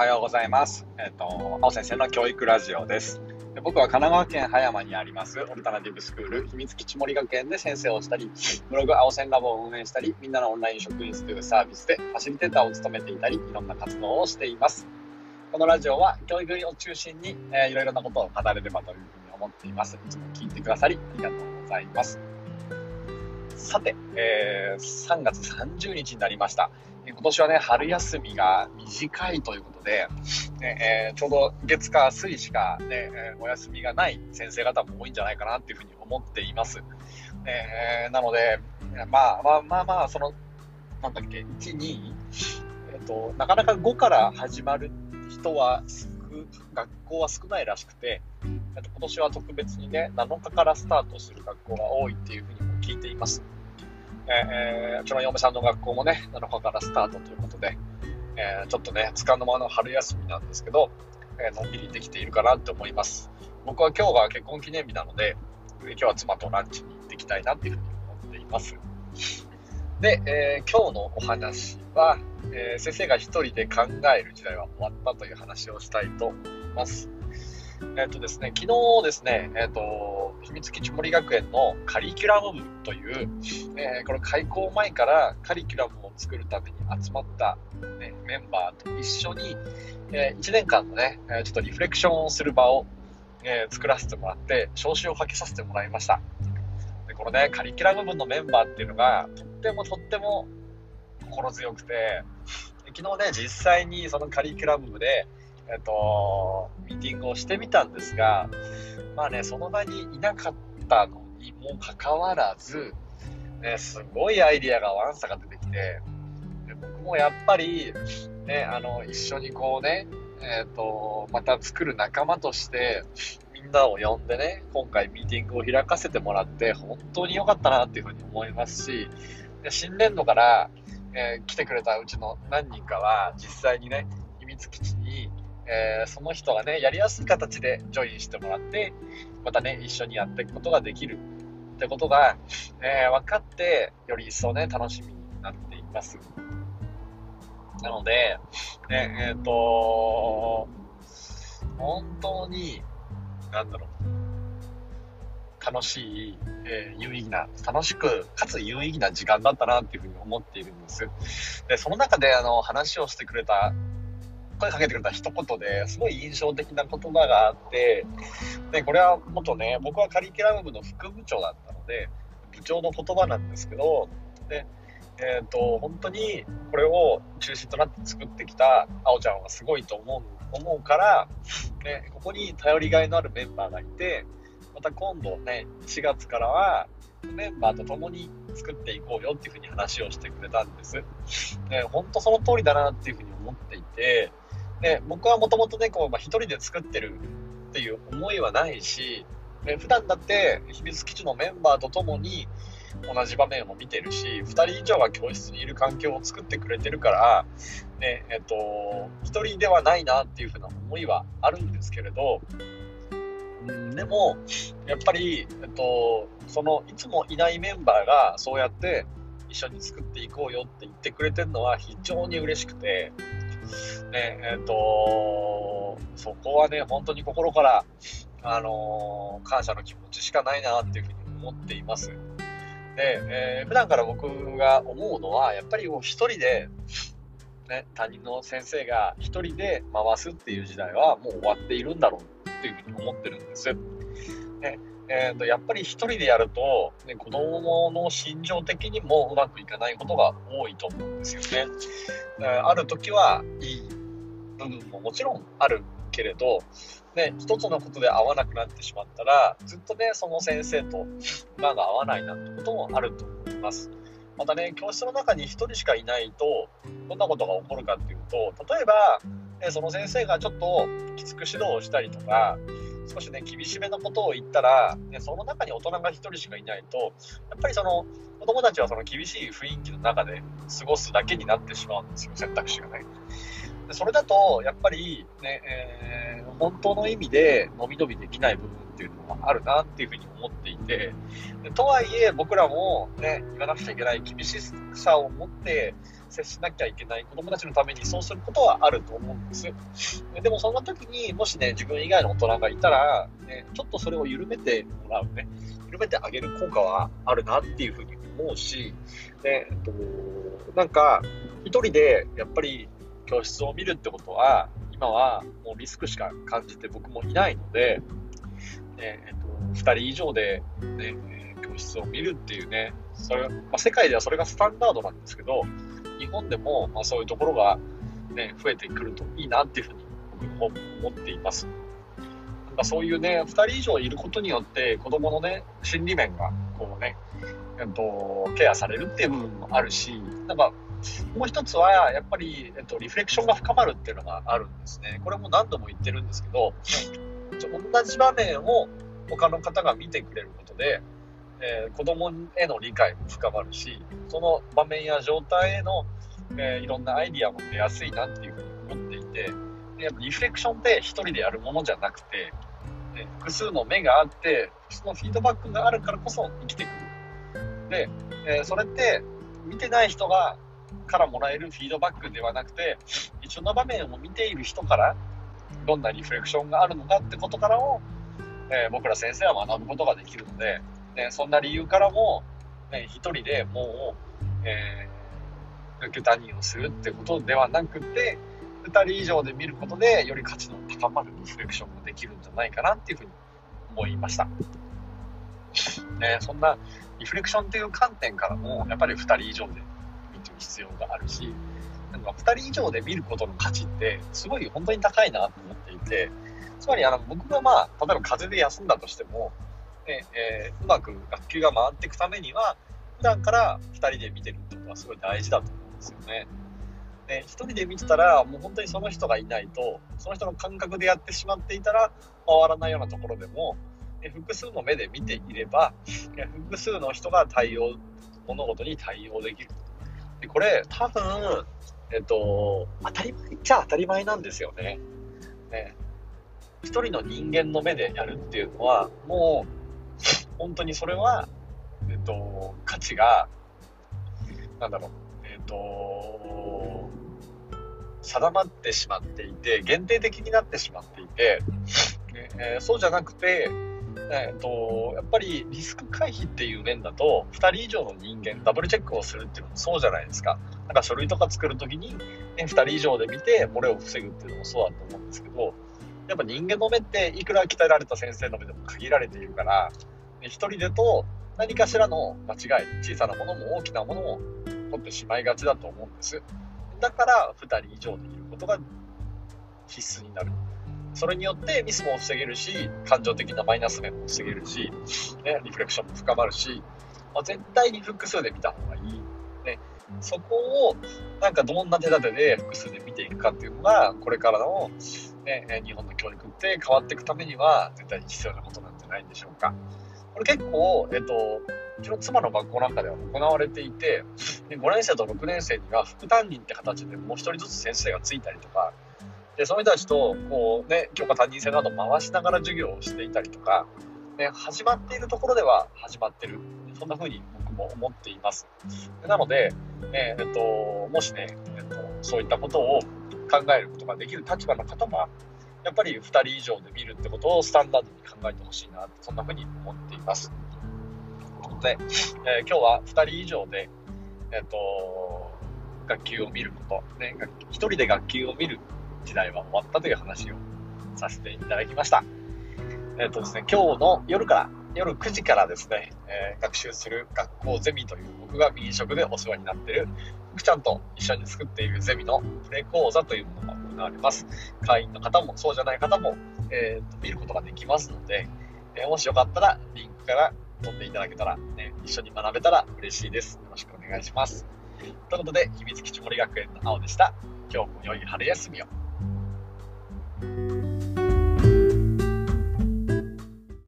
はようございます。えっ、ー、と、青先生の教育ラジオです。僕は神奈川県葉山にありますオルタナティブスクール秘密基地森学園で先生をしたり、ブログ青線ラボを運営したり、みんなのオンライン職員室というサービスでファシリテーターを務めていたり、いろんな活動をしています。このラジオは教育を中心に、えー、いろいろなことを語れればというふうに思っています。いつも聞いてくださりありがとうございます。さて、えー、3月30日になりました。今年はね、春休みが短いということで、ねえー、ちょうど月火水しかね、え、お休みがない先生方も多いんじゃないかなっていうふうに思っています。えー、なので、まあまあまあまあ、その、なんだっけ、1、2、えっ、と、なかなか5から始まる人は、学校は少ないらしくて、今年は特別にね、7日からスタートする学校が多いっていうふうにも聞いています。えー、うちの嫁さんの学校もね、7日からスタートということで、えー、ちょっとね、つかの間の春休みなんですけど、えー、のんびりできているかなって思います。僕は今日が結婚記念日なので、今日は妻とランチに行ってきたいなっていうふうに思っています。で、えー、今日のお話は、えー、先生が一人で考える時代は終わったという話をしたいと思います。えっ、ー、とですね、昨日ですね、えっ、と、秘密基地森学園のカリキュラム部という、えー、これ開校前からカリキュラムを作るために集まった、ね、メンバーと一緒に、え1年間のね、ちょっとリフレクションをする場を、え作らせてもらって、招集をかけさせてもらいました。でこのね、カリキュラム部のメンバーっていうのが、とってもとっても心強くて、昨日ね、実際にそのカリキュラム部で、えっと、ミーティングをしてみたんですが、まあね、その場にいなかったのにもかかわらず、ね、すごいアイディアがワンサが出てきて、で僕もやっぱり、ね、あの、一緒にこうね、えっ、ー、と、また作る仲間として、みんなを呼んでね、今回ミーティングを開かせてもらって、本当に良かったなっていうふうに思いますし、で新年度から、えー、来てくれたうちの何人かは、実際にね、秘密基地えー、その人がね、やりやすい形でジョインしてもらって、またね、一緒にやっていくことができるってことが、えー、分かって、より一層ね、楽しみになっています。なので、ね、えっ、ー、と本当に、なんだろう、楽しい、えー、有意義な、楽しく、かつ有意義な時間だったなっていうふうに思っているんです。で、その中で、あの、話をしてくれた声かけてくれた一言ですごい印象的な言葉があって、で、これは元ね、僕はカリキュラム部の副部長だったので、部長の言葉なんですけど、で、え、ー、と、本当にこれを中心となって作ってきたあおちゃんはすごいと思う、思うから、ね、ここに頼りがいのあるメンバーがいて、また今度ね、4月からは、メンバーと共に作っていこうよっていうふうに話をしてくれたんです。で、本当その通りだなっていうふうに思っていて、で、僕はもともとね、こう、まあ、一人で作ってるっていう思いはないし、普段だって秘密基地のメンバーと共に同じ場面を見てるし、2人以上は教室にいる環境を作ってくれてるから、ね、えっと、1人ではないなっていうふうな思いはあるんですけれど、うん、でも、やっぱり、えっと、その、いつもいないメンバーがそうやって一緒に作っていこうよって言ってくれてるのは非常に嬉しくて、ね、えっ、ー、と、そこはね、本当に心から、あのー、感謝の気持ちしかないなっていうふうに思っています。で、えー、普段から僕が思うのは、やっぱり一人で、ね、他人の先生が一人で回すっていう時代はもう終わっているんだろうっていうふうに思ってるんです。ねえーと、やっぱり一人でやると、ね、子供の心情的にもうまくいかないことが多いと思うんですよね。ある時はいい部分ももちろんあるけれど、ね、一つのことで合わなくなってしまったら、ずっとね、その先生と馬が合わないなってこともあると思います。またね、教室の中に1人しかいないと、どんなことが起こるかっていうと、例えば、ね、その先生がちょっときつく指導をしたりとか、少しね、厳しめのことを言ったら、ね、その中に大人が1人しかいないと、やっぱりその子供たちはその厳しい雰囲気の中で過ごすだけになってしまうんですよ、選択肢がね。でそれだと、やっぱりね、えー、本当の意味で伸び伸びできない部分っていうのはあるなっていうふうに思っていて、とはいえ僕らもね、言わなくちゃいけない厳しさを持って接しなきゃいけない子供たちのためにそうすることはあると思うんです。でもそんな時にもしね、自分以外の大人がいたら、ね、ちょっとそれを緩めてもらうね、緩めてあげる効果はあるなっていうふうに思うし、でえっと、なんか、一人でやっぱり教室を見るってことは、今はもうリスクしか感じて僕もいないので、ねえっと、2人以上で、ね、教室を見るっていうね、それまあ、世界ではそれがスタンダードなんですけど、日本でも、まあ、そういうところが、ね、増えてくるといいなっていうふうに僕思っています。なんかそういうね、2人以上いることによって子供のね、心理面がこうね、えっと、ケアされるっていう部分もあるし、なんかもう一つは、やっぱり、えっと、リフレクションが深まるっていうのがあるんですね。これも何度も言ってるんですけど、同じ場面を他の方が見てくれることで、えー、子供への理解も深まるし、その場面や状態への、えー、いろんなアイディアも出やすいなっていうふうに思っていて、でやっぱリフレクションって一人でやるものじゃなくて、え複数の目があって、そのフィードバックがあるからこそ生きてくる。で、え、それって見てない人がからもらえるフィードバックではなくて、一緒の場面を見ている人から、どんなリフレクションがあるのかってことからも、えー、僕ら先生は学ぶことができるので、ね、そんな理由からも、ね、一人でもう、えー、受け他人をするってことではなくて、2人以上で見ることで、より価値の高まるリフレクションができるんじゃないかなっていうふうに思いました。ね、そんなリフレクションっていう観点からも、やっぱり2人以上で見てる必要があるし、なんか2人以上で見ることの価値ってすごい本当に高いなと思っていて、つまりあの僕がまあ、例えば風邪で休んだとしても、ねえー、うまく学級が回っていくためには、普段から2人で見てるってことはすごい大事だと思うんですよね。で、1人で見てたら、もう本当にその人がいないと、その人の感覚でやってしまっていたら、回らないようなところでも、複数の目で見ていれば、複数の人が対応、物事に対応できる。でこれ、多分、えっと、当たり前っちゃ当たり前なんですよね。ね一人の人間の目でやるっていうのは、もう、本当にそれは、えっと、価値が、なんだろう、えっと、定まってしまっていて、限定的になってしまっていて、えー、そうじゃなくて、えーと、やっぱりリスク回避っていう面だと、2人以上の人間、ダブルチェックをするっていうのもそうじゃないですか。なんか書類とか作るときに、ね、2人以上で見て、漏れを防ぐっていうのもそうだと思うんですけど、やっぱ人間の目っていくら鍛えられた先生の目でも限られているから、ね、1人でと何かしらの間違い、小さなものも大きなものも取ってしまいがちだと思うんです。だから、2人以上でいることが必須になる。それによってミスも防げるし、感情的なマイナス面も防げるし、ね、リフレクションも深まるし、まあ、絶対に複数で見た方がいい。ね、そこを、なんかどんな手立てで複数で見ていくかっていうのが、これからの、ね、日本の教育って変わっていくためには、絶対に必要なことなんじゃないでしょうか。これ結構、えっと、うちの妻の学校なんかでは行われていて、5年生と6年生には副担任って形でもう1人ずつ先生がついたりとか、で、その人たちと、こうね、教科担任制など回しながら授業をしていたりとか、ね、始まっているところでは始まってる。そんな風に僕も思っています。なので、ね、えっと、もしね、えっと、そういったことを考えることができる立場の方は、やっぱり2人以上で見るってことをスタンダードに考えてほしいなって、そんな風に思っています。ということで、えー、今日は2人以上で、えっと、学級を見ること、ね、1人で学級を見る時代は終わったという話をさせていただきました。えっ、ー、とですね、今日の夜から、夜9時からですね、えー、学習する学校ゼミという僕が右職でお世話になっている福ちゃんと一緒に作っているゼミのプレ講座というものが行われます。会員の方もそうじゃない方も、えーと、見ることができますので、えー、もしよかったらリンクから飛んでいただけたら、ね、一緒に学べたら嬉しいです。よろしくお願いします。ということで、秘密基地森学園の青でした。今日も良い春休みを。thank you